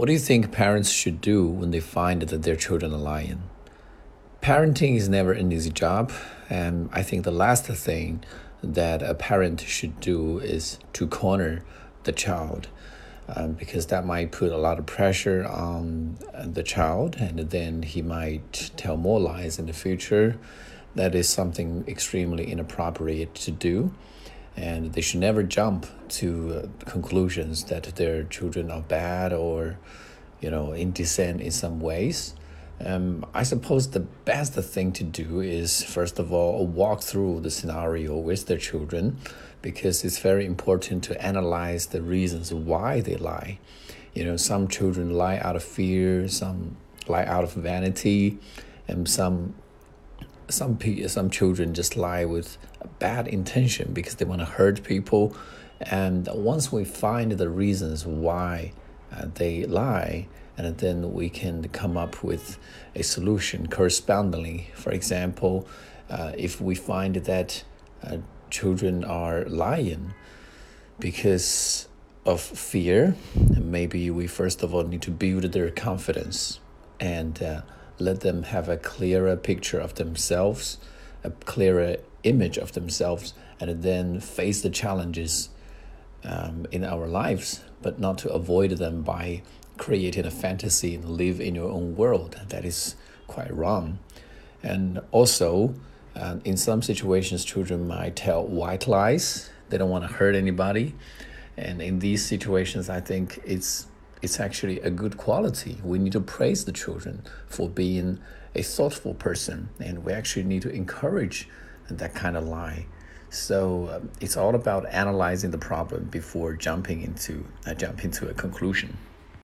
What do you think parents should do when they find that their children are lying? Parenting is never an easy job, and I think the last thing that a parent should do is to corner the child. Um, because that might put a lot of pressure on the child, and then he might tell more lies in the future. That is something extremely inappropriate to do and they should never jump to uh, conclusions that their children are bad or you know indecent in some ways um, I suppose the best thing to do is first of all walk through the scenario with their children because it's very important to analyze the reasons why they lie. You know, some children lie out of fear, some lie out of vanity, and some some some children just lie with a bad intention because they want to hurt people. And once we find the reasons why uh, they lie and then we can come up with a solution correspondingly. For example uh, if we find that uh, children are lying because of fear maybe we first of all need to build their confidence. And uh, let them have a clearer picture of themselves, a clearer image of themselves, and then face the challenges um, in our lives, but not to avoid them by creating a fantasy and live in your own world. That is quite wrong. And also, uh, in some situations, children might tell white lies. They don't want to hurt anybody. And in these situations, I think it's it's actually a good quality. We need to praise the children for being a thoughtful person, and we actually need to encourage that kind of lie. So um, it's all about analyzing the problem before jumping into uh, jump into a conclusion.